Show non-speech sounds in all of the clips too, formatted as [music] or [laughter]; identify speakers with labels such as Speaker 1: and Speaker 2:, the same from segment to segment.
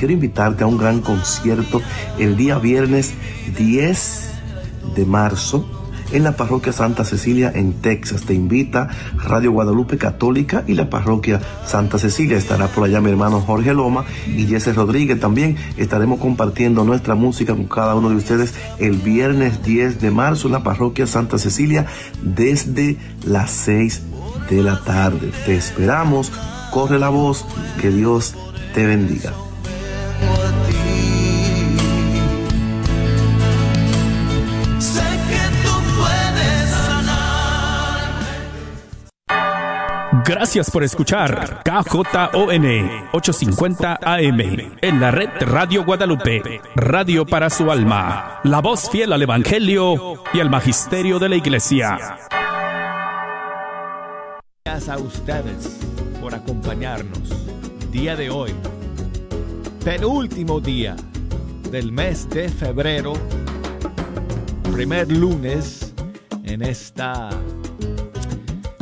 Speaker 1: quiero invitarte a un gran concierto el día viernes 10 de marzo en la parroquia Santa Cecilia en Texas. Te invita Radio Guadalupe Católica y la parroquia Santa Cecilia. Estará por allá mi hermano Jorge Loma y Jesse Rodríguez también. Estaremos compartiendo nuestra música con cada uno de ustedes el viernes 10 de marzo en la parroquia Santa Cecilia desde las 6 de la tarde. Te esperamos. Corre la voz. Que Dios te bendiga.
Speaker 2: Gracias por escuchar KJON 850 AM en la red Radio Guadalupe, radio para su alma, la voz fiel al Evangelio y al Magisterio de la Iglesia.
Speaker 3: Gracias a ustedes por acompañarnos. Día de hoy, penúltimo día del mes de febrero, primer lunes en esta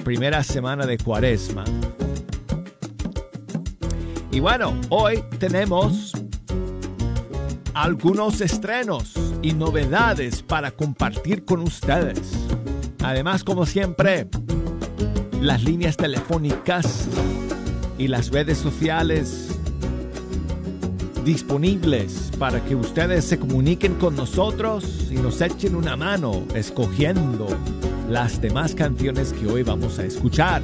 Speaker 3: primera semana de cuaresma. Y bueno, hoy tenemos algunos estrenos y novedades para compartir con ustedes. Además, como siempre, las líneas telefónicas y las redes sociales disponibles para que ustedes se comuniquen con nosotros y nos echen una mano escogiendo las demás canciones que hoy vamos a escuchar.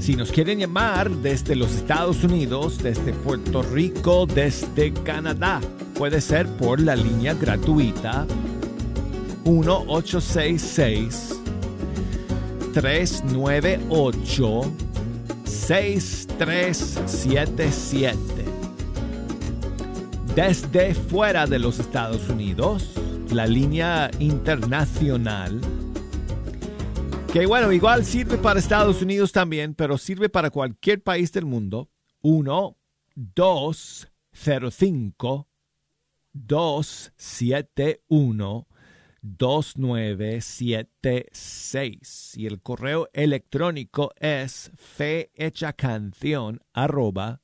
Speaker 3: Si nos quieren llamar desde los Estados Unidos, desde Puerto Rico, desde Canadá, puede ser por la línea gratuita 1866 398 6377. Desde fuera de los Estados Unidos, la línea internacional que bueno, igual sirve para Estados Unidos también, pero sirve para cualquier país del mundo. 1 2 0 5 271 2976 y el correo electrónico es fehechacanción arroba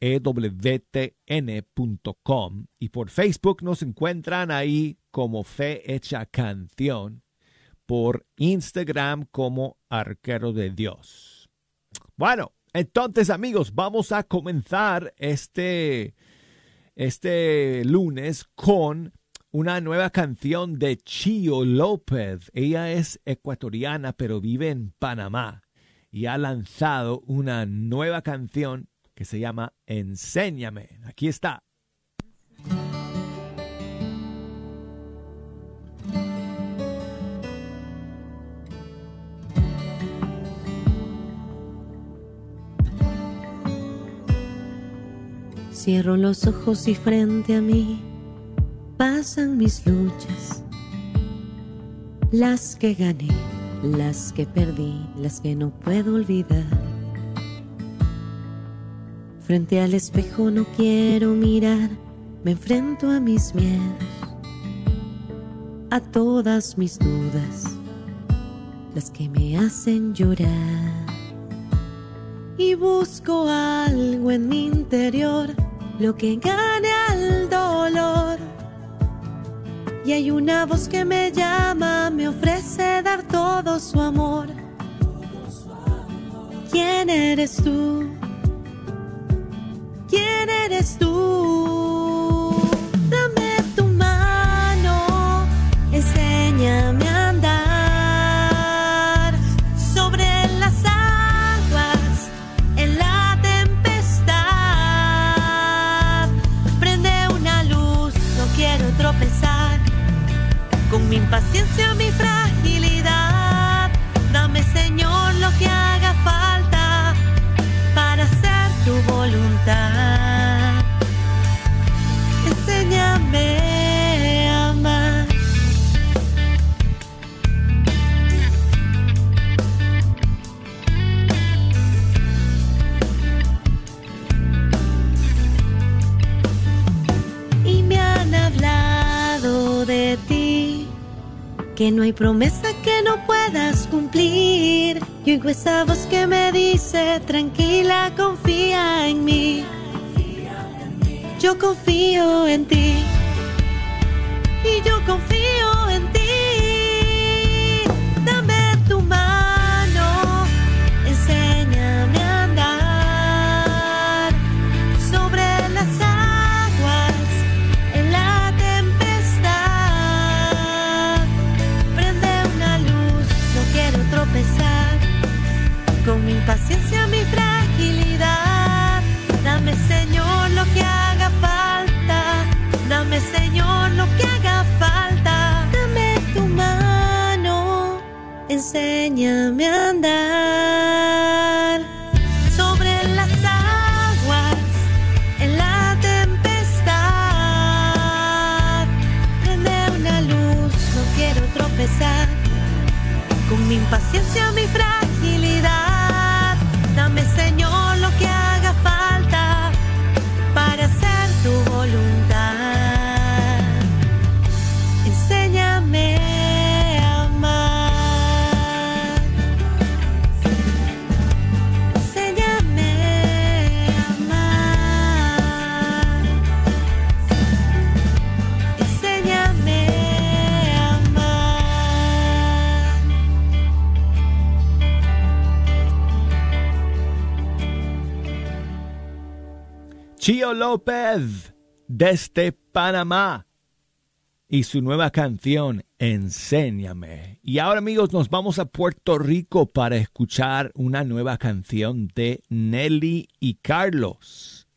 Speaker 3: ewtn.com y por Facebook nos encuentran ahí como Fe Canción por Instagram como Arquero de Dios. Bueno, entonces amigos, vamos a comenzar este, este lunes con una nueva canción de Chio López. Ella es ecuatoriana pero vive en Panamá y ha lanzado una nueva canción que se llama Enséñame. Aquí está.
Speaker 4: Cierro los ojos y frente a mí pasan mis luchas, las que gané, las que perdí, las que no puedo olvidar. Frente al espejo no quiero mirar, me enfrento a mis miedos, a todas mis dudas, las que me hacen llorar. Y busco algo en mi interior lo que gane al dolor. Y hay una voz que me llama, me ofrece dar todo su amor. ¿Quién eres tú? ¿Quién eres tú? Que no hay promesa que no puedas cumplir. Y oigo esa voz que me dice, tranquila, confía en mí. yo confío en ti y yo confío enséñame a andar sobre las aguas en la tempestad. Prende una luz, no quiero tropezar con mi impaciencia, mi fragilidad.
Speaker 3: Chio López desde Panamá y su nueva canción Enséñame. Y ahora amigos nos vamos a Puerto Rico para escuchar una nueva canción de Nelly y Carlos.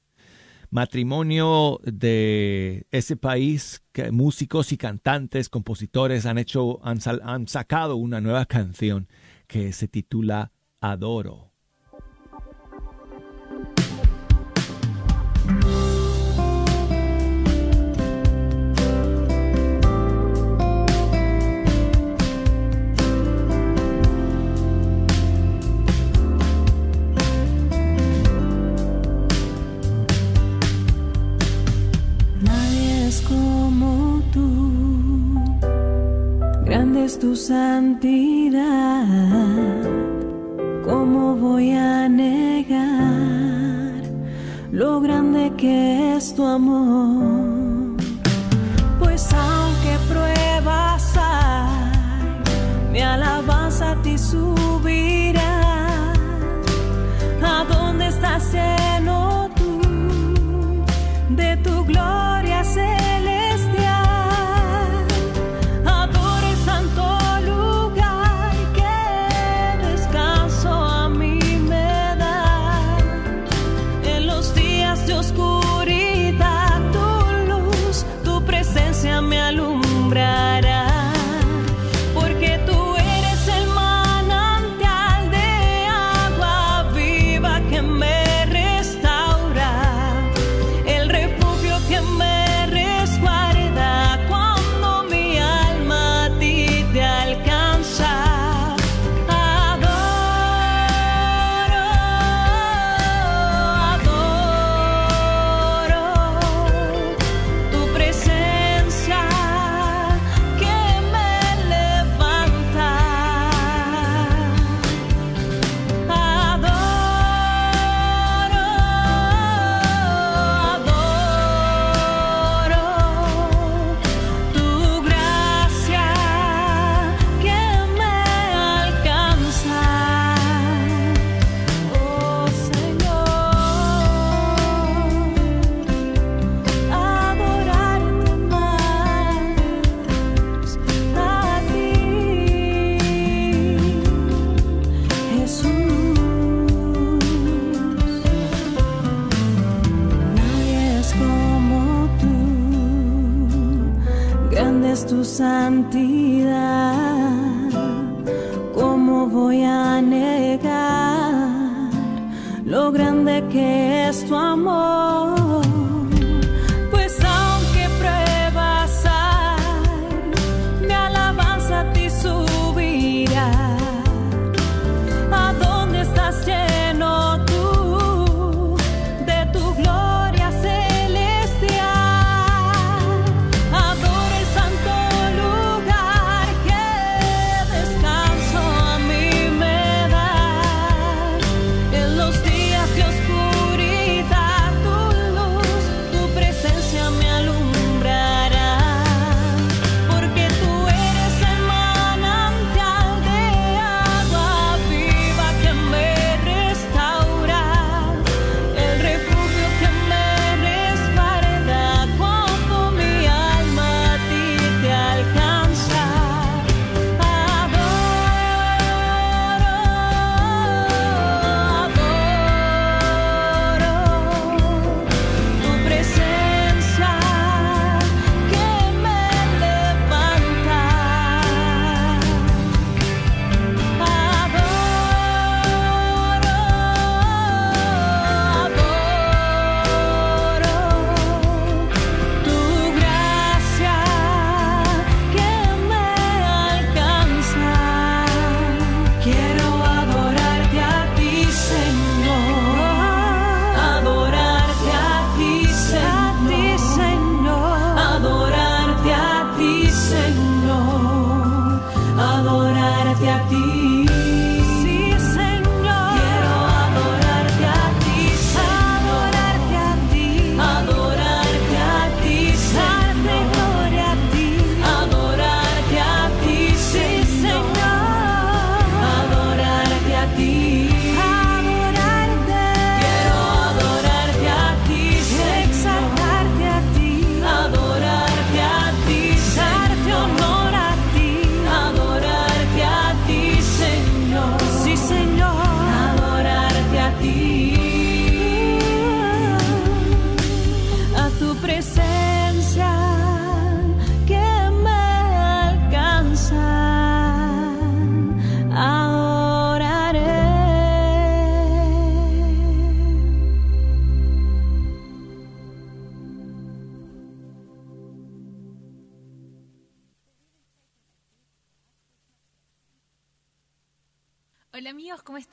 Speaker 3: Matrimonio de ese país, que músicos y cantantes, compositores han hecho, han, sacado una nueva canción que se titula Adoro.
Speaker 5: Tu santidad. ¿Cómo voy a negar lo grande que es tu amor? Pues aunque pruebas hay, mi alabanza a ti subirá. ¿A dónde estás ¿Cómo voy a negar lo grande que es tu amor?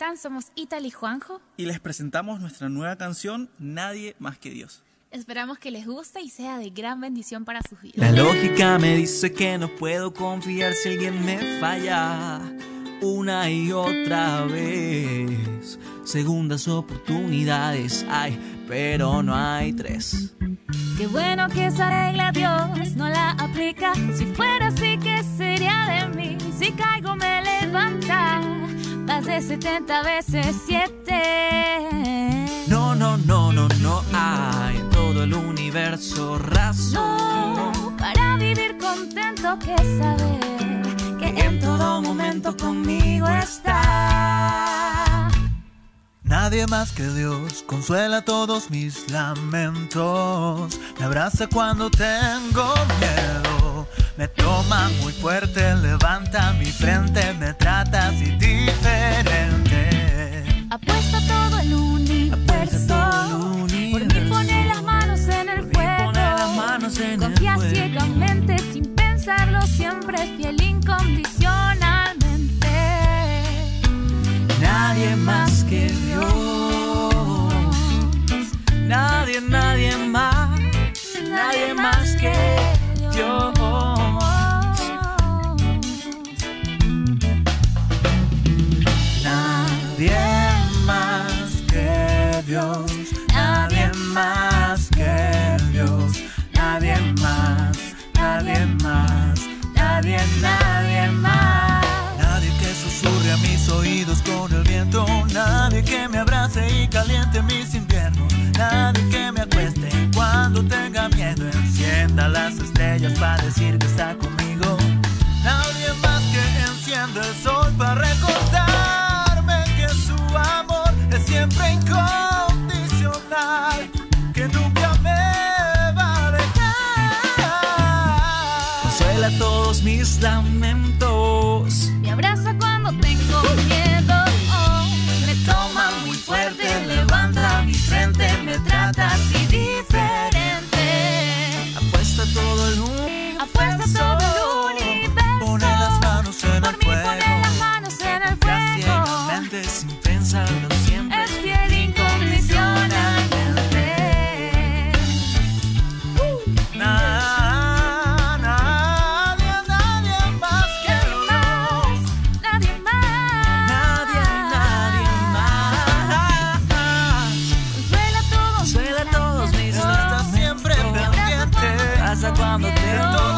Speaker 6: Están? Somos Ital y Juanjo.
Speaker 7: Y les presentamos nuestra nueva canción Nadie más que Dios.
Speaker 6: Esperamos que les guste y sea de gran bendición para sus vidas.
Speaker 8: La lógica me dice que no puedo confiar si alguien me falla una y otra vez. Segundas oportunidades hay, pero no hay tres.
Speaker 9: Qué bueno que esa regla Dios no la aplica. Si fuera así, ¿qué sería de mí? Si caigo, me levanta. Más de 70 veces 7.
Speaker 8: No, no, no, no, no hay en todo el universo razón.
Speaker 9: No, para vivir contento que saber que en todo momento conmigo está.
Speaker 10: Nadie más que Dios consuela todos mis lamentos. Me abraza cuando tengo miedo. Me toma muy fuerte, levanta mi frente, me trata así cuando te toque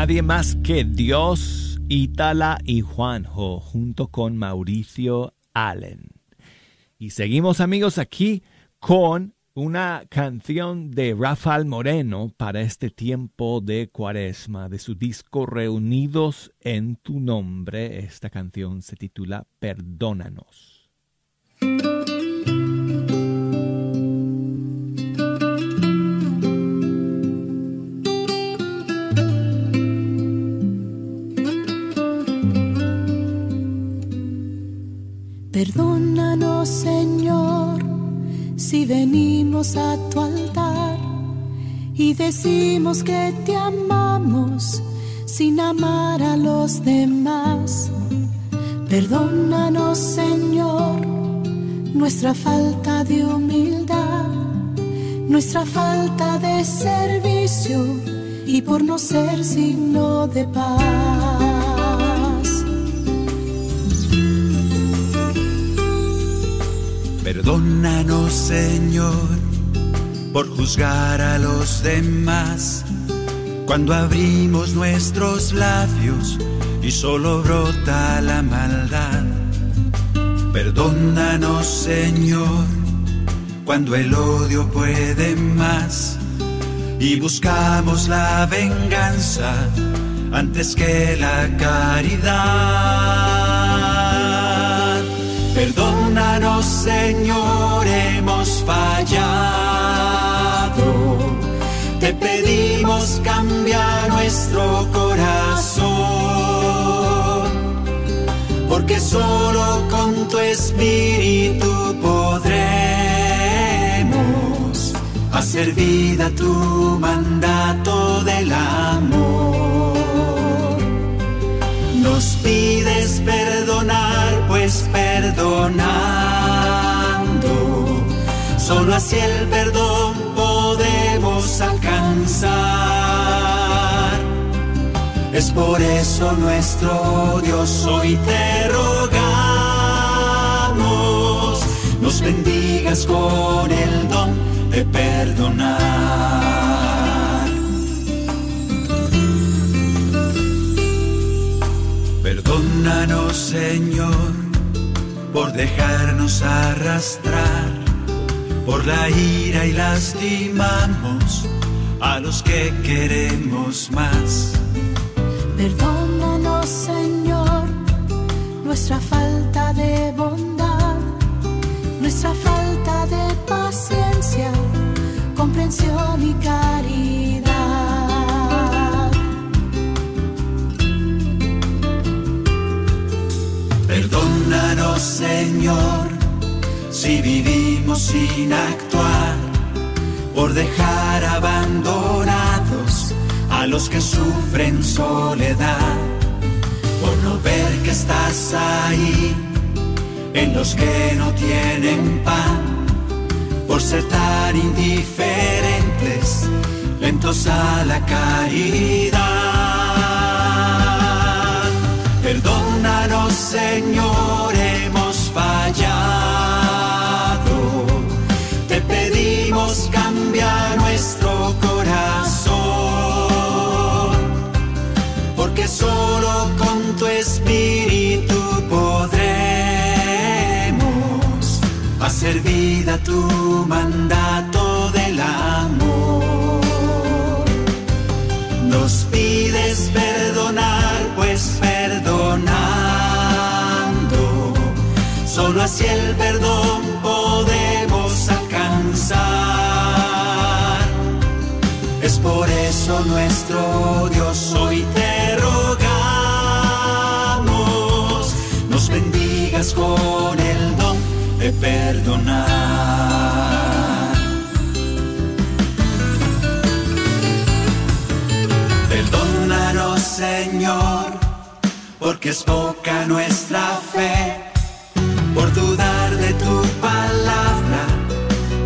Speaker 10: Nadie más que Dios,
Speaker 3: Ítala y Juanjo, junto con Mauricio Allen. Y seguimos amigos aquí con una canción de Rafael Moreno para este tiempo de cuaresma, de su disco Reunidos en tu nombre. Esta canción se titula Perdónanos.
Speaker 4: Perdónanos, Señor, si venimos a tu altar y decimos que te amamos sin amar a los demás. Perdónanos, Señor, nuestra falta de humildad, nuestra falta de servicio y por no ser signo de paz.
Speaker 10: Perdónanos, Señor, por juzgar a los demás cuando abrimos nuestros labios y solo brota la maldad. Perdónanos, Señor, cuando el odio puede más
Speaker 11: y buscamos la venganza antes que la caridad. Perdónanos, Señor, hemos fallado. Te pedimos cambia nuestro corazón, porque solo con tu espíritu podremos hacer vida tu mandato del amor. Nos pides perdonar, pues perdonando, solo así el perdón podemos alcanzar. Es por eso nuestro Dios hoy te rogamos, nos bendigas con el don de perdonar. Perdónanos, Señor, por dejarnos arrastrar por la ira y lastimamos a los que queremos más.
Speaker 12: Perdónanos, Señor, nuestra falta de bondad, nuestra falta de paciencia, comprensión y caridad.
Speaker 11: Perdónanos, Señor, si vivimos sin actuar, por dejar abandonados a los que sufren soledad, por no ver que estás ahí en los que no tienen pan, por ser tan indiferentes, lentos a la caridad. Señor, hemos fallado. Te pedimos cambia nuestro corazón, porque solo con tu espíritu podremos hacer vida tu mandato del amor. Nos pides perdonar, pues perdonando, solo así el perdón podemos alcanzar. Es por eso nuestro Dios hoy te rogamos, nos bendigas con el don de perdonar. Perdónanos, Señor, porque es poca nuestra fe, por dudar de tu palabra,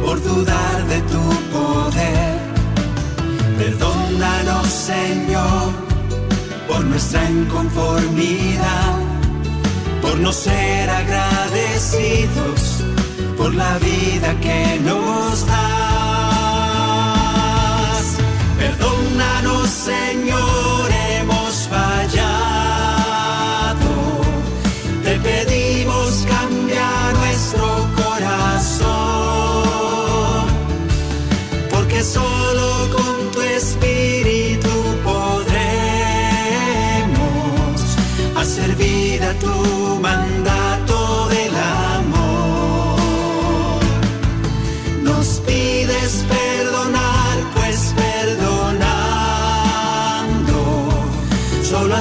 Speaker 11: por dudar de tu poder. Perdónanos, Señor, por nuestra inconformidad, por no ser agradecidos por la vida que nos das.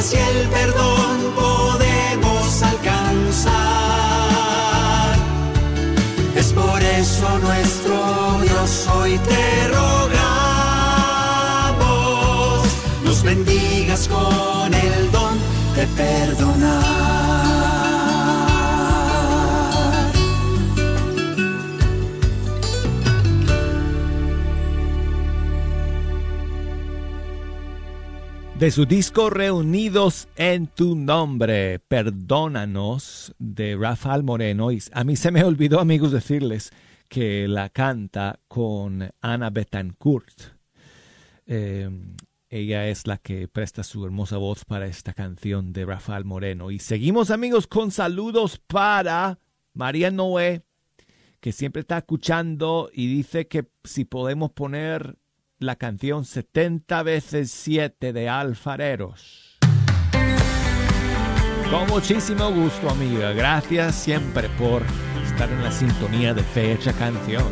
Speaker 11: Solo así el perdón podemos alcanzar. Es por eso nuestro Dios hoy te rogamos, nos bendigas con el don de perdonar.
Speaker 3: De su disco Reunidos en tu nombre, Perdónanos, de Rafael Moreno. A mí se me olvidó, amigos, decirles que la canta con Ana Betancourt. Eh, ella es la que presta su hermosa voz para esta canción de Rafael Moreno. Y seguimos, amigos, con saludos para María Noé, que siempre está escuchando y dice que si podemos poner
Speaker 8: la canción 70 veces 7 de Alfareros. Con muchísimo gusto, amiga. Gracias siempre por estar en la sintonía de Fecha Canción.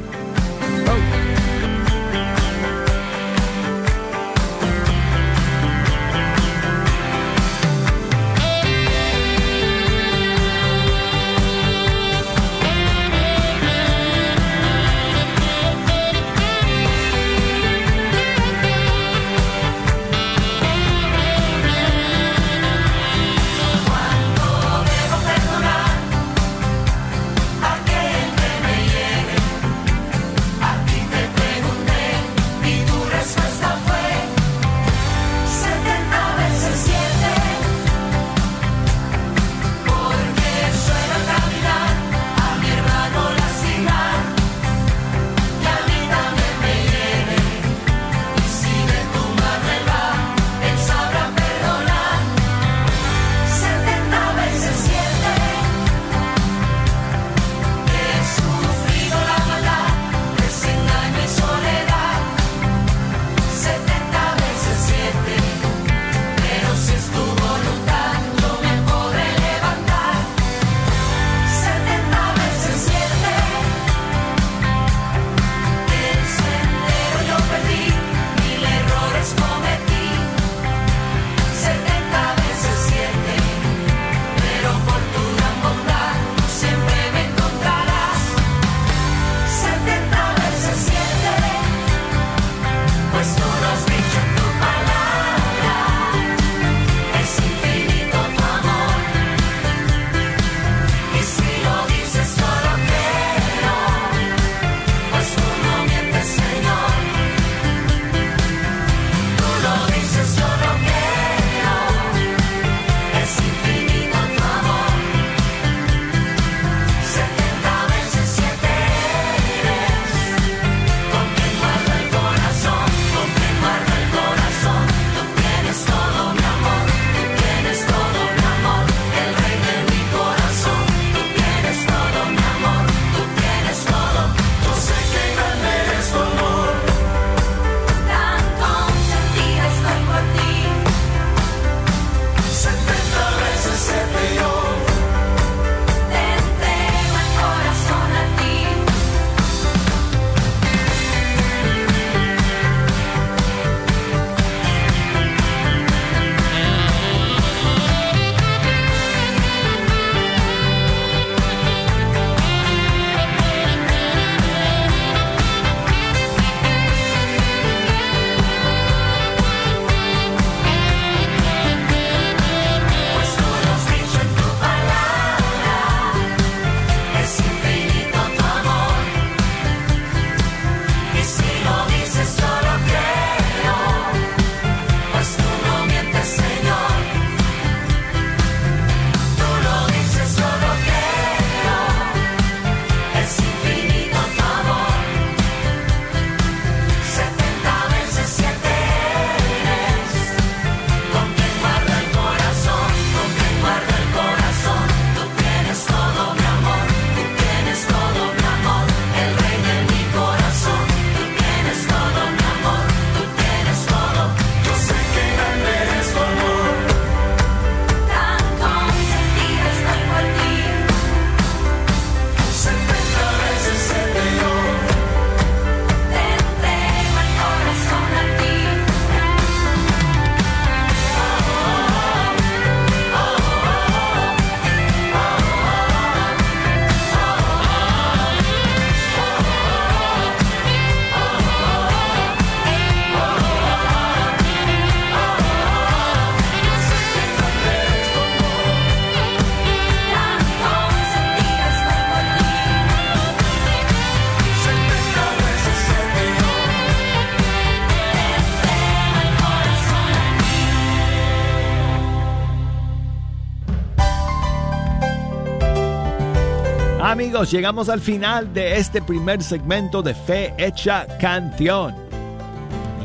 Speaker 8: Amigos, llegamos al final de este primer segmento de Fe Hecha Canción.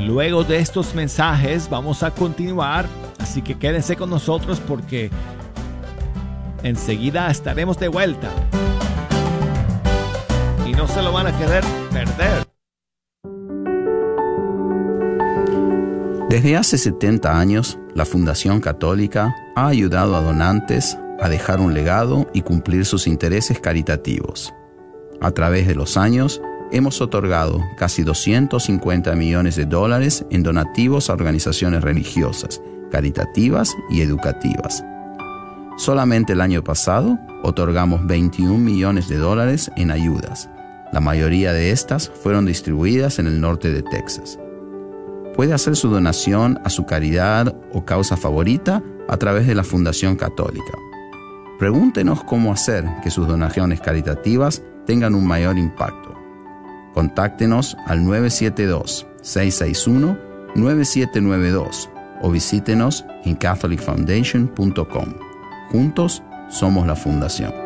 Speaker 8: Luego de estos mensajes vamos a continuar, así que quédense con nosotros porque enseguida estaremos de vuelta. Y no se lo van a querer perder.
Speaker 13: Desde hace 70 años, la Fundación Católica ha ayudado a donantes a dejar un legado y cumplir sus intereses caritativos. A través de los años, hemos otorgado casi 250 millones de dólares en donativos a organizaciones religiosas, caritativas y educativas. Solamente el año pasado otorgamos 21 millones de dólares en ayudas. La mayoría de estas fueron distribuidas en el norte de Texas. Puede hacer su donación a su caridad o causa favorita a través de la Fundación Católica. Pregúntenos cómo hacer que sus donaciones caritativas tengan un mayor impacto. Contáctenos al 972-661-9792 o visítenos en catholicfoundation.com. Juntos somos la Fundación.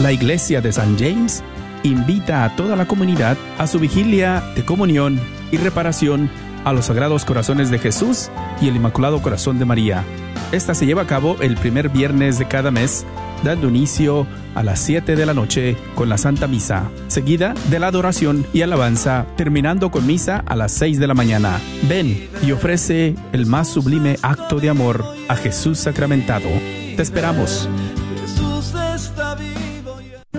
Speaker 2: La Iglesia de San James invita a toda la comunidad a su vigilia de comunión y reparación a los Sagrados Corazones de Jesús y el Inmaculado Corazón de María. Esta se lleva a cabo el primer viernes de cada mes, dando inicio a las 7 de la noche con la Santa Misa, seguida de la adoración y alabanza, terminando con misa a las 6 de la mañana. Ven y ofrece el más sublime acto de amor a Jesús sacramentado. Te esperamos.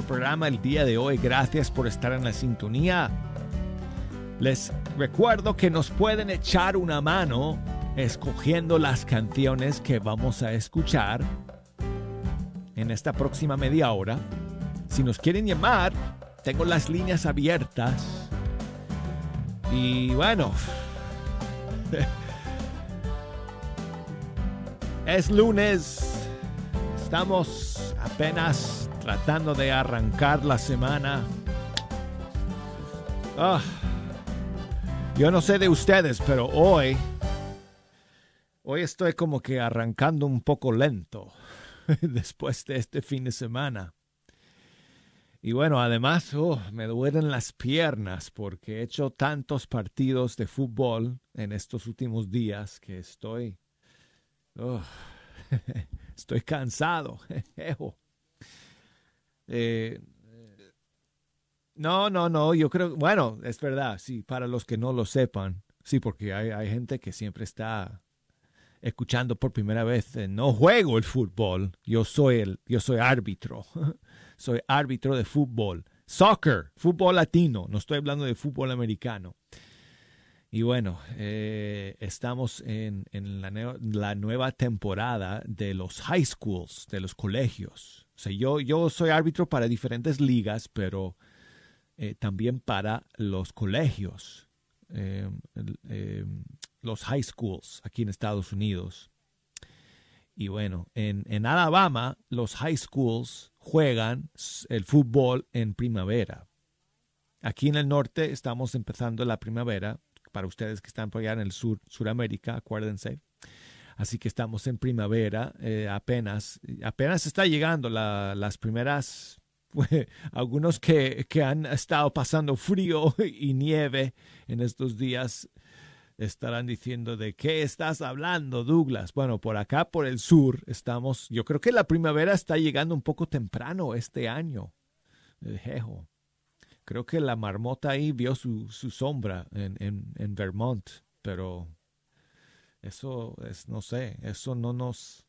Speaker 3: Programa el día de hoy. Gracias por estar en la sintonía. Les recuerdo que nos pueden echar una mano escogiendo las canciones que vamos a escuchar en esta próxima media hora. Si nos quieren llamar, tengo las líneas abiertas. Y bueno, [laughs] es lunes. Estamos apenas tratando de arrancar la semana. Ah, yo no sé de ustedes, pero hoy, hoy estoy como que arrancando un poco lento [laughs] después de este fin de semana. Y bueno, además oh, me duelen las piernas porque he hecho tantos partidos de fútbol en estos últimos días que estoy... Oh, [laughs] estoy cansado. [laughs] Eh, no, no, no, yo creo, bueno, es verdad, sí, para los que no lo sepan, sí, porque hay, hay gente que siempre está escuchando por primera vez, eh, no juego el fútbol, yo soy el, yo soy árbitro, [laughs] soy árbitro de fútbol, soccer, fútbol latino, no estoy hablando de fútbol americano. Y bueno, eh, estamos en, en la, la, nueva temporada de los high schools, de los colegios. O sea, yo, yo soy árbitro para diferentes ligas, pero eh, también para los colegios, eh, eh, los high schools aquí en Estados Unidos. Y bueno, en, en Alabama los high schools juegan el fútbol en primavera. Aquí en el norte estamos empezando la primavera, para ustedes que están por allá en el sur, Suramérica, acuérdense. Así que estamos en primavera, eh, apenas, apenas está llegando la, las primeras, [laughs] algunos que, que han estado pasando frío y nieve en estos días estarán diciendo de qué estás hablando, Douglas. Bueno, por acá, por el sur, estamos, yo creo que la primavera está llegando un poco temprano este año. Jejo. Creo que la marmota ahí vio su, su sombra en, en, en Vermont, pero eso es, no sé, eso no nos,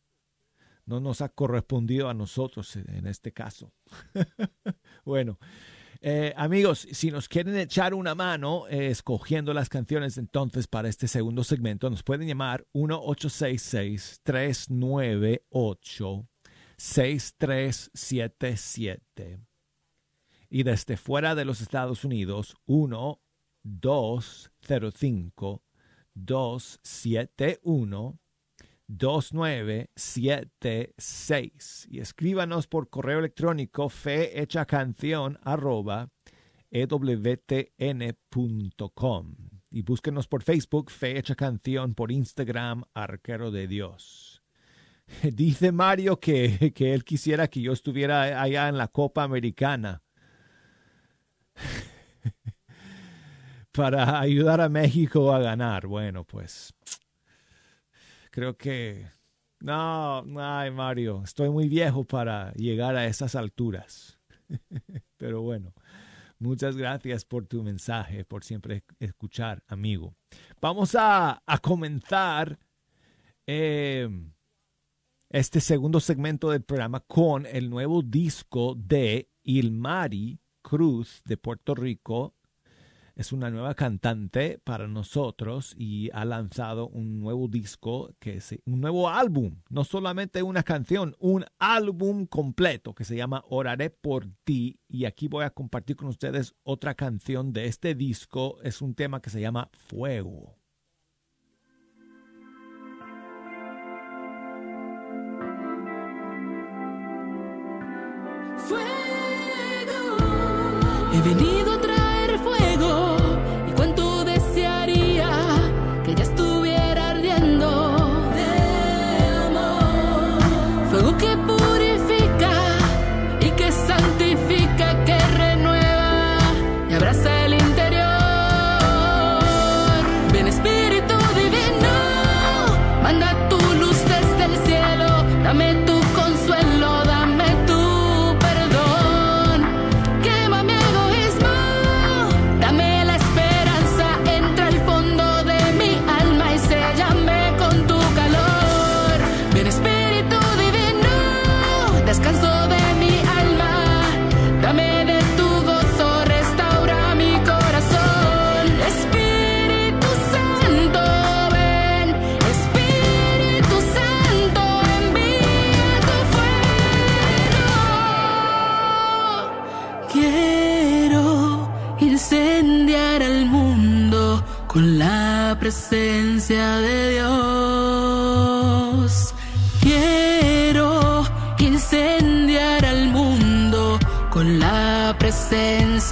Speaker 3: no nos ha correspondido a nosotros en este caso. [laughs] bueno, eh, amigos, si nos quieren echar una mano eh, escogiendo las canciones entonces para este segundo segmento, nos pueden llamar 1-866-398-6377. Y desde fuera de los Estados Unidos, 1-205-271. 2976 y escríbanos por correo electrónico canción arroba ewtn.com y búsquenos por Facebook Fe Hecha Canción, por Instagram Arquero de Dios. [laughs] Dice Mario que, que él quisiera que yo estuviera allá en la Copa Americana [laughs] para ayudar a México a ganar. Bueno, pues creo que... No, ay Mario, estoy muy viejo para llegar a esas alturas. [laughs] Pero bueno, muchas gracias por tu mensaje, por siempre escuchar, amigo. Vamos a, a comenzar eh, este segundo segmento del programa con el nuevo disco de Ilmari Cruz de Puerto Rico es una nueva cantante para nosotros y ha lanzado un nuevo disco, que es un nuevo álbum, no solamente una canción, un álbum completo que se llama Oraré por ti. Y aquí voy a compartir con ustedes otra canción de este disco, es un tema que se llama Fuego.
Speaker 14: Fuego. He venido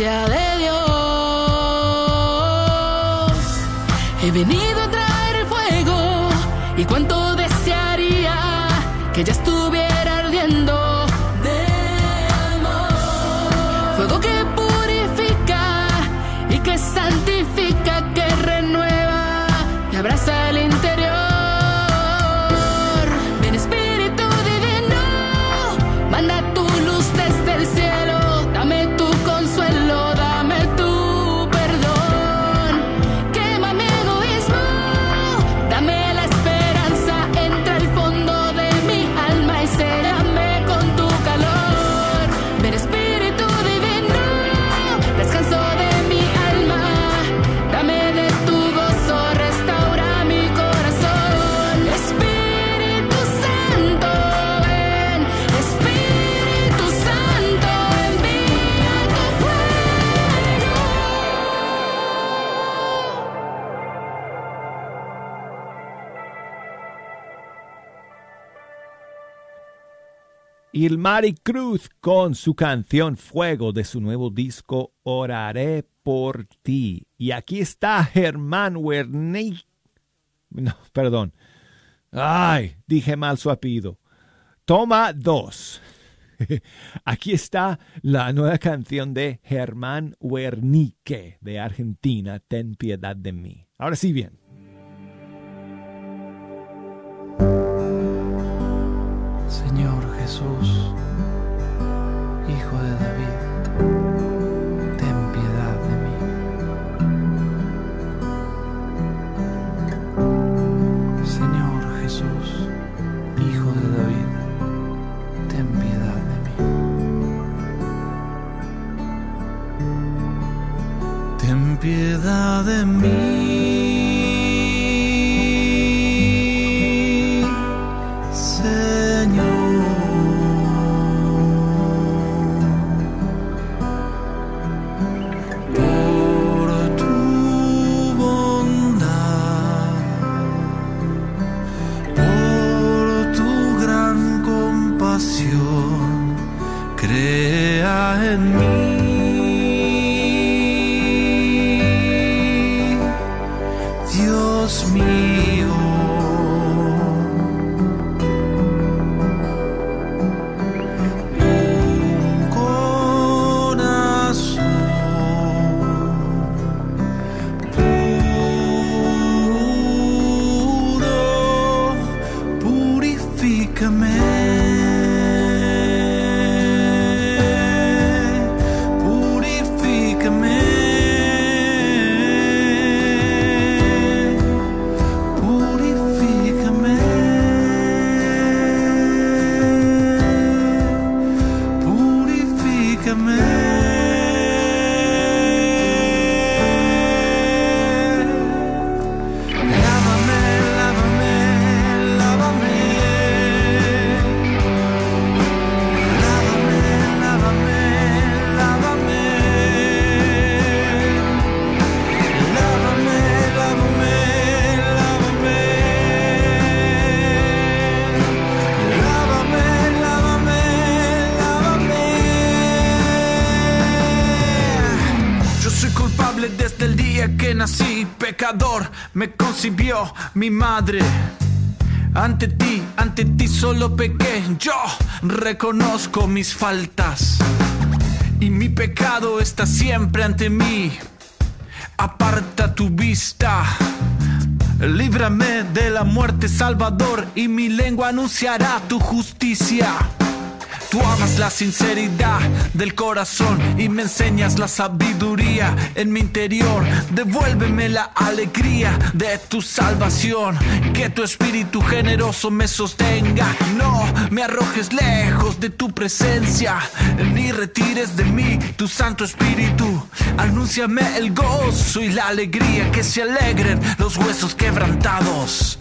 Speaker 14: presencia de Dios. He venido
Speaker 3: Ilmari Cruz con su canción Fuego de su nuevo disco Oraré por ti. Y aquí está Germán Wernicke. No, perdón. Ay, dije mal su apellido. Toma dos. [laughs] Aquí está la nueva canción de Germán Wernicke de Argentina, Ten piedad de mí. Ahora sí bien.
Speaker 15: Señor Jesús, piedad de mí.
Speaker 11: me mi madre. Ante ti, ante ti solo pequé. Yo reconozco mis faltas. Y mi pecado está siempre ante mí. Aparta tu vista. Líbrame de la muerte, Salvador, y mi lengua anunciará tu justicia. Tú amas la sinceridad del corazón y me enseñas la sabiduría en mi interior. Devuélveme la alegría de tu salvación. Que tu espíritu generoso me sostenga. No me arrojes lejos de tu presencia, ni retires de mí tu santo espíritu. Anúnciame el gozo y la alegría, que se alegren los huesos quebrantados.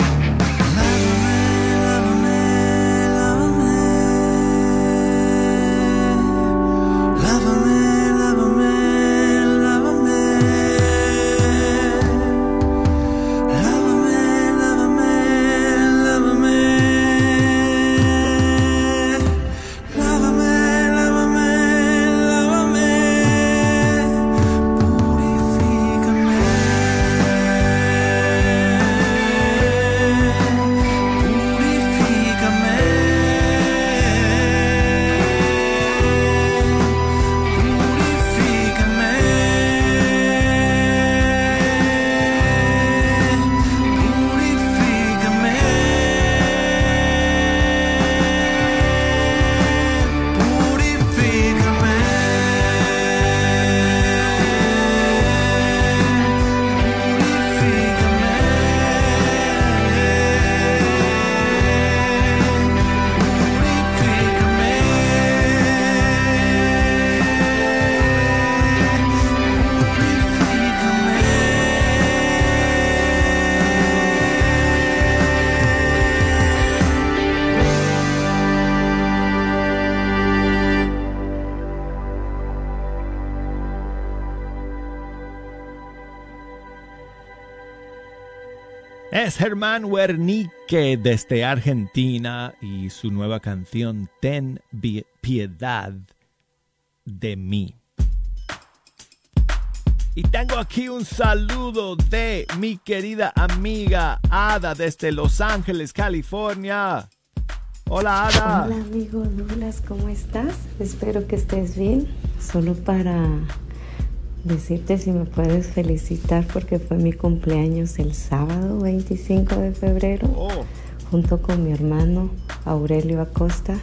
Speaker 3: Germán Wernicke desde Argentina y su nueva canción Ten piedad de mí. Y tengo aquí un saludo de mi querida amiga Ada desde Los Ángeles, California. Hola Ada.
Speaker 16: Hola amigo Douglas, ¿cómo estás? Espero que estés bien. Solo para decirte si me puedes felicitar porque fue mi cumpleaños el sábado 25 de febrero, oh. junto con mi hermano Aurelio Acosta,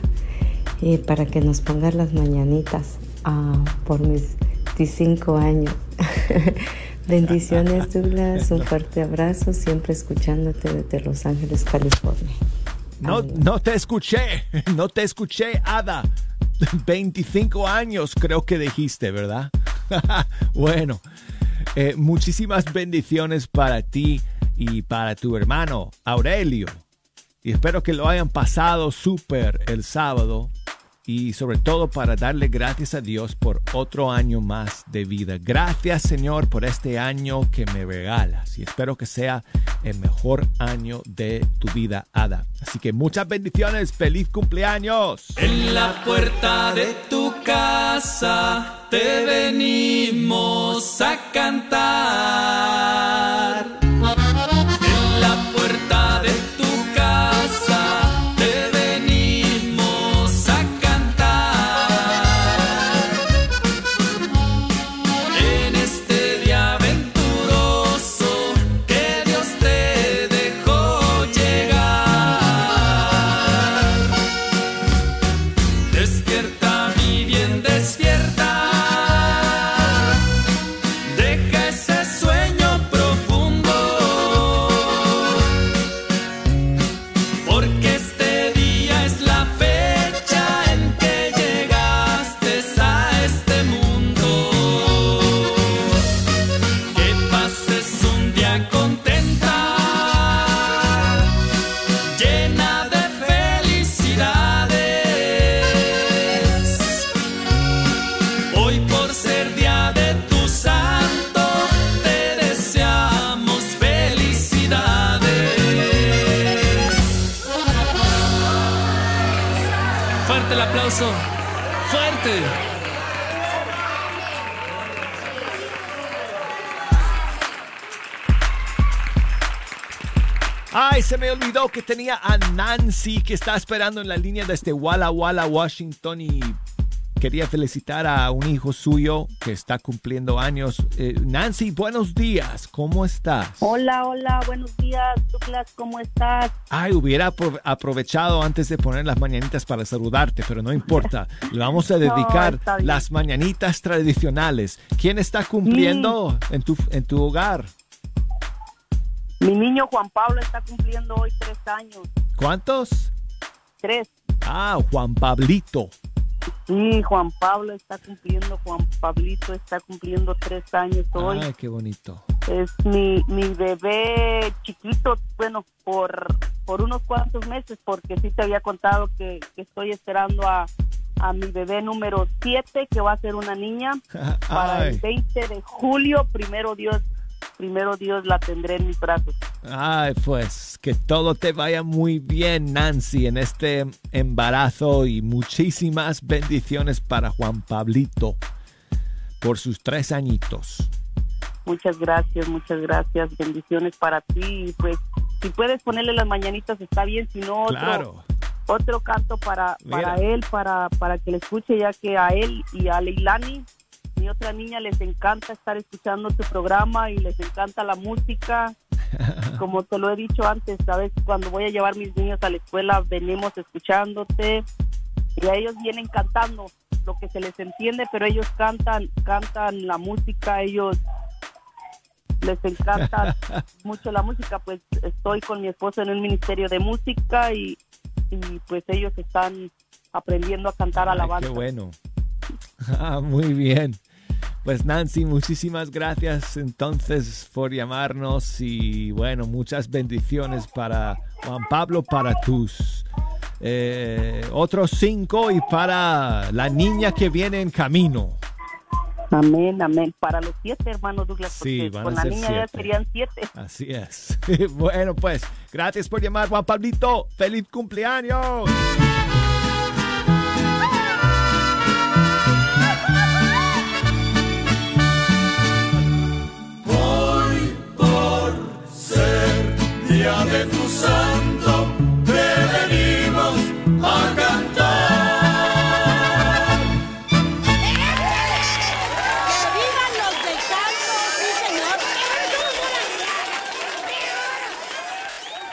Speaker 16: eh, para que nos pongas las mañanitas ah, por mis 25 años. [laughs] Bendiciones Douglas, un fuerte abrazo, siempre escuchándote desde Los Ángeles, California.
Speaker 3: No, no te escuché, [laughs] no te escuché, Ada. [laughs] 25 años creo que dijiste, ¿verdad? [laughs] bueno, eh, muchísimas bendiciones para ti y para tu hermano Aurelio. Y espero que lo hayan pasado súper el sábado y sobre todo para darle gracias a Dios por otro año más de vida. Gracias Señor por este año que me regalas y espero que sea el mejor año de tu vida, Ada. Así que muchas bendiciones, feliz cumpleaños.
Speaker 11: En la puerta de tu casa te venimos a cantar.
Speaker 3: Ay, se me olvidó que tenía a Nancy que está esperando en la línea desde Walla Walla, Washington y quería felicitar a un hijo suyo que está cumpliendo años. Eh, Nancy, buenos días, ¿cómo estás?
Speaker 17: Hola, hola, buenos días, Douglas, ¿cómo estás?
Speaker 3: Ay, hubiera aprovechado antes de poner las mañanitas para saludarte, pero no importa. [laughs] Le vamos a dedicar las mañanitas tradicionales. ¿Quién está cumpliendo en, tu, en tu hogar?
Speaker 17: Mi niño Juan Pablo está cumpliendo hoy tres años.
Speaker 3: ¿Cuántos?
Speaker 17: Tres.
Speaker 3: Ah, Juan Pablito.
Speaker 17: Sí, Juan Pablo está cumpliendo, Juan Pablito está cumpliendo tres años hoy.
Speaker 3: Ay, qué bonito.
Speaker 17: Es mi, mi bebé chiquito, bueno, por, por unos cuantos meses, porque sí te había contado que, que estoy esperando a, a mi bebé número siete, que va a ser una niña, [laughs] para el 20 de julio, primero Dios primero Dios la tendré en mis brazos.
Speaker 3: Ay, pues que todo te vaya muy bien, Nancy, en este embarazo y muchísimas bendiciones para Juan Pablito por sus tres añitos.
Speaker 17: Muchas gracias, muchas gracias. Bendiciones para ti. Pues si puedes ponerle las mañanitas está bien, si no otro, otro canto para, para él, para, para que le escuche, ya que a él y a Leilani mi otra niña les encanta estar escuchando tu programa y les encanta la música. [laughs] Como te lo he dicho antes, sabes, cuando voy a llevar mis niños a la escuela venimos escuchándote y a ellos vienen cantando lo que se les entiende, pero ellos cantan, cantan la música, ellos les encanta [laughs] mucho la música, pues estoy con mi esposo en el Ministerio de Música y, pues ellos están aprendiendo a cantar a la banda.
Speaker 3: Qué bueno. [laughs] Ah, muy bien. Pues Nancy, muchísimas gracias entonces por llamarnos y bueno, muchas bendiciones para Juan Pablo, para tus eh, otros cinco y para la niña que viene en camino.
Speaker 17: Amén, amén. Para los siete hermanos Douglas, porque con la niña ya serían siete.
Speaker 3: Así es. [laughs] bueno, pues, gracias por llamar, Juan Pablito. ¡Feliz cumpleaños!
Speaker 10: De tu santo, te venimos a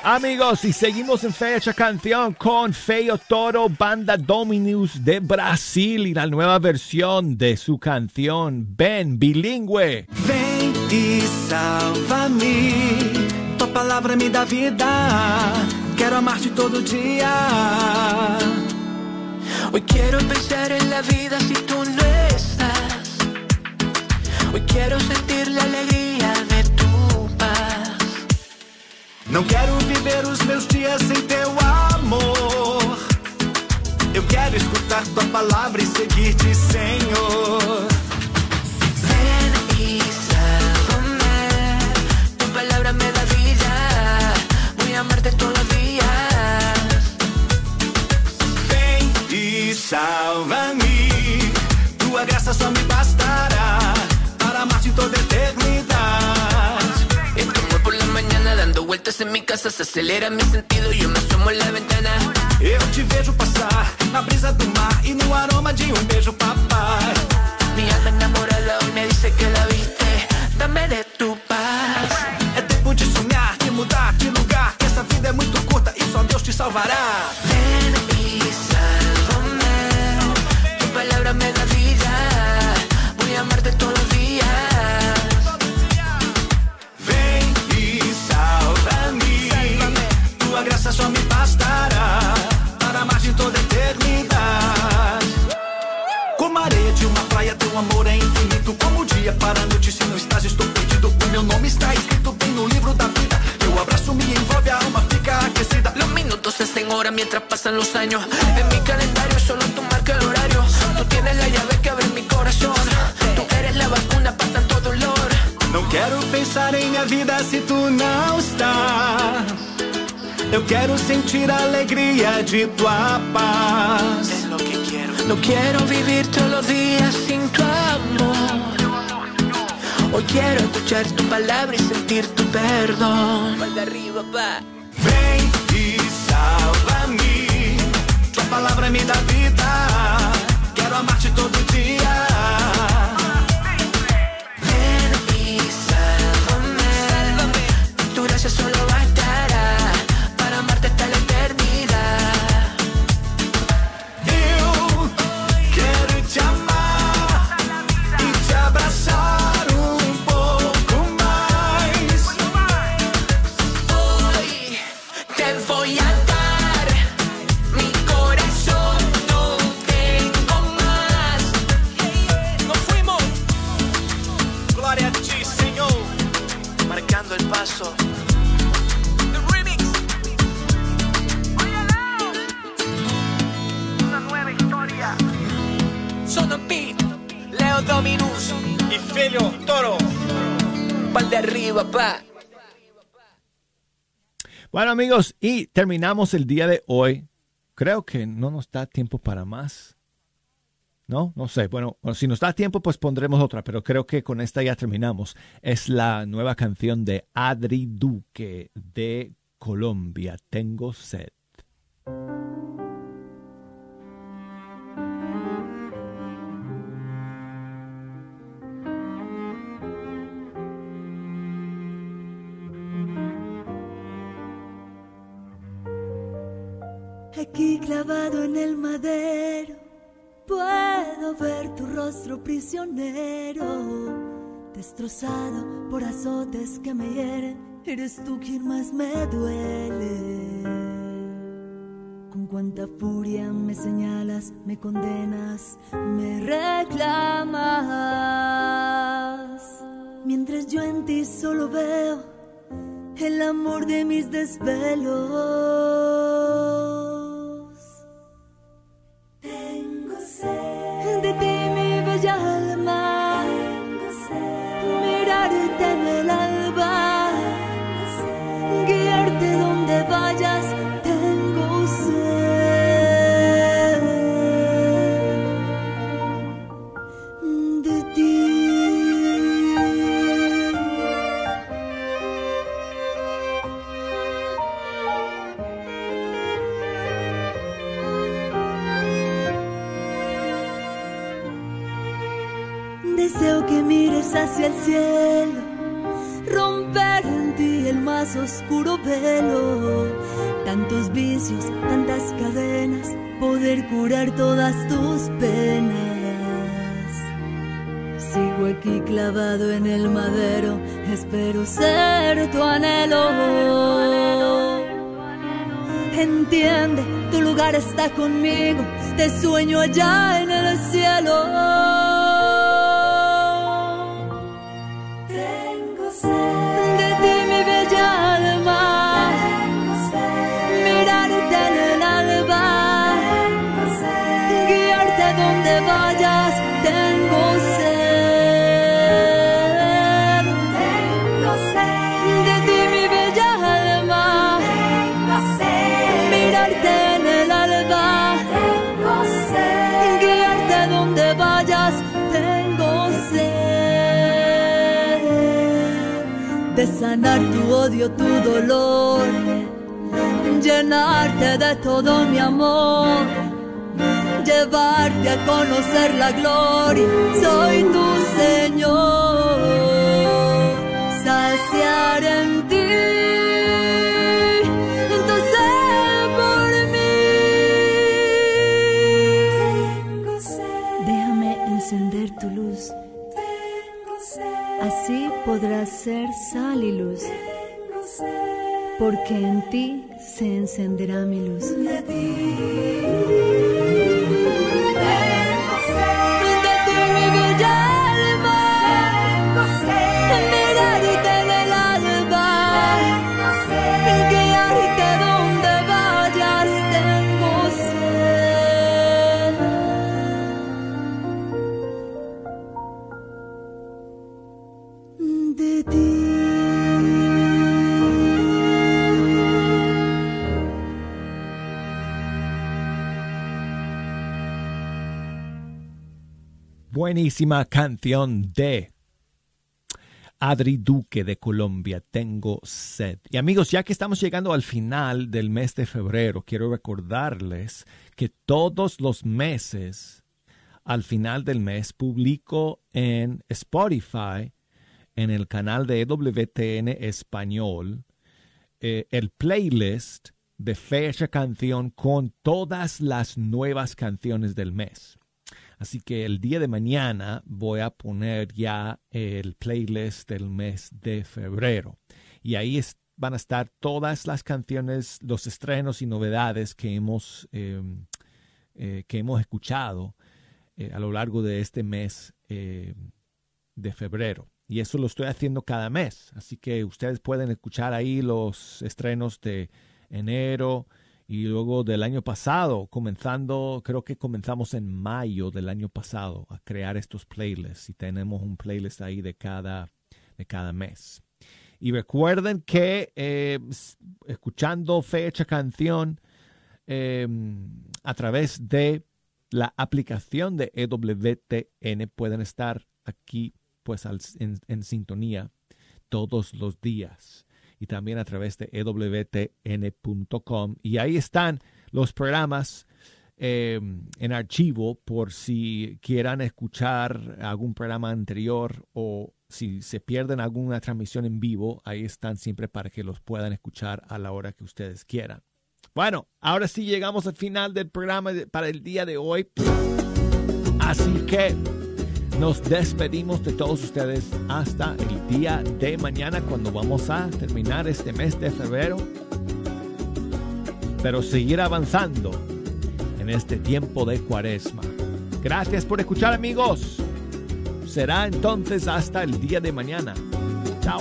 Speaker 3: Amigos, y seguimos en Fecha Canción con Feo Toro, banda Dominus de Brasil y la nueva versión de su canción Ven bilingüe.
Speaker 8: Ven y salva-me, tua palavra me dá vida, quero amar-te todo dia. Hoy quiero pensar en la vida si tú no estás. Hoy quiero sentir la alegría de Não quero viver os meus dias sem teu amor. Eu quero escutar tua palavra e seguir-te, Senhor. Ven y sálvame. Tu palabra me a amarte todos los días. Ven y salva-me. Tua graça só me bastará para amar-te toda vueltas en mi casa, se acelera mi sentido, yo me asomo en la ventana. Eu te vejo passar na brisa do mar e no aroma de um beijo, papai. Mi alma enamorada hoy me dice que la viste, dame de te salvará. Ven y sálvame, tu palabra me da vida, voy a amarte todos los días. graça só me bastará para amar de toda eternidade. Como areia de uma praia, teu amor é infinito. Como o dia para a noite, se não estás, estou perdido. O meu nome está escrito bem no livro da vida. Teu abraço me envolve, a alma fica aquecida. Hora mientras pasan los años. En mi calendario solo tú marca el horario. Tú tienes la llave que abre mi corazón. Tú eres la vacuna para tanto dolor. Não quero pensar em minha vida se tu não estás. Eu quero sentir a alegria de tua paz. Lo que quiero. No quiero vivir todos los días sin tu amor. Hoy quiero escuchar tu palabra y sentir tu perdón. de arriba, pa. Vem e salva-me. Tua palavra me dá vida. Quero amar-te todo dia.
Speaker 3: Bueno amigos, y terminamos el día de hoy. Creo que no nos da tiempo para más. No, no sé. Bueno, si nos da tiempo, pues pondremos otra, pero creo que con esta ya terminamos. Es la nueva canción de Adri Duque de Colombia, Tengo sed.
Speaker 5: Aquí clavado en el madero, puedo ver tu rostro prisionero, destrozado por azotes que me hieren, eres tú quien más me duele. Con cuánta furia me señalas, me condenas, me reclamas, mientras yo en ti solo veo el amor de mis desvelos. De ti mi Deseo que mires hacia el cielo, romper en ti el más oscuro velo. Tantos vicios, tantas cadenas, poder curar todas tus penas. Sigo aquí clavado en el madero, espero ser tu anhelo. Entiende, tu lugar está conmigo, te sueño allá en el cielo. Odio, tu dolor, llenarte de todo mi amor, llevarte a conocer la gloria, soy tu Señor, saciar en ti. Porque en ti se encenderá mi luz.
Speaker 3: Buenísima canción de Adri Duque de Colombia, Tengo sed. Y amigos, ya que estamos llegando al final del mes de febrero, quiero recordarles que todos los meses, al final del mes, publico en Spotify, en el canal de EWTN Español, eh, el playlist de fecha canción con todas las nuevas canciones del mes. Así que el día de mañana voy a poner ya el playlist del mes de febrero. Y ahí van a estar todas las canciones, los estrenos y novedades que hemos, em, eh, que hemos escuchado eh, a lo largo de este mes em, de febrero. Y eso lo estoy haciendo cada mes. Así que ustedes pueden escuchar ahí los estrenos de enero, y luego del año pasado, comenzando, creo que comenzamos en mayo del año pasado a crear estos playlists y tenemos un playlist ahí de cada, de cada mes. Y recuerden que eh, escuchando fecha canción em, a través de la aplicación de EWTN pueden estar aquí pues en sintonía todos los días y también a través de ewtn.com. Y ahí están los programas em, en archivo por si quieran escuchar algún programa anterior o si se pierden alguna transmisión en vivo, ahí están siempre para que los puedan escuchar a la hora que ustedes quieran. Bueno, ahora sí llegamos al final del programa para el día de hoy. Así que nos despedimos de todos ustedes hasta el día de mañana cuando vamos a terminar este mes de febrero. Pero seguir avanzando en este tiempo de cuaresma. Gracias por escuchar amigos. Será entonces hasta el día de mañana. Chao.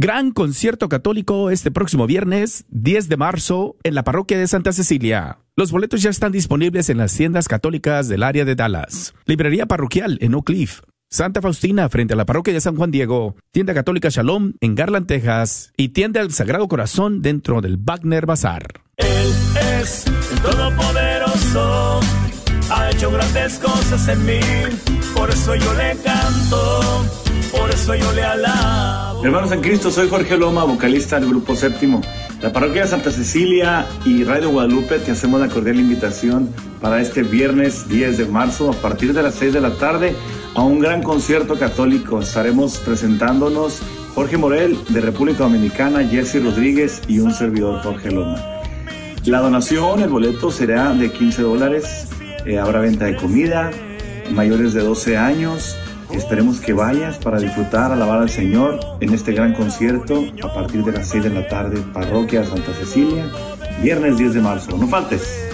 Speaker 2: Gran concierto católico este próximo viernes 10 de marzo en la parroquia de Santa Cecilia. Los boletos ya están disponibles en las tiendas católicas del área de Dallas. Librería parroquial en Oak Cliff. Santa Faustina frente a la parroquia de San Juan Diego, tienda católica Shalom en Garland, Texas y tienda del Sagrado Corazón dentro del Wagner Bazar.
Speaker 10: Él es el Todopoderoso, ha hecho grandes cosas en mí, por eso yo le canto, por eso yo le alabo.
Speaker 18: Hermanos en Cristo, soy Jorge Loma, vocalista del Grupo Séptimo. La parroquia de Santa Cecilia y Radio Guadalupe te hacemos la cordial invitación para este viernes 10 de marzo a partir de las 6 de la tarde a un gran concierto católico. Estaremos presentándonos Jorge Morel de República Dominicana, Jesse Rodríguez y un servidor Jorge Loma. La donación, el boleto será de 15 dólares. Eh, habrá venta de comida, mayores de 12 años. Esperemos que vayas para disfrutar, alabar al Señor en este gran concierto a partir de las 6 de la tarde, Parroquia Santa Cecilia, viernes 10 de marzo. No faltes.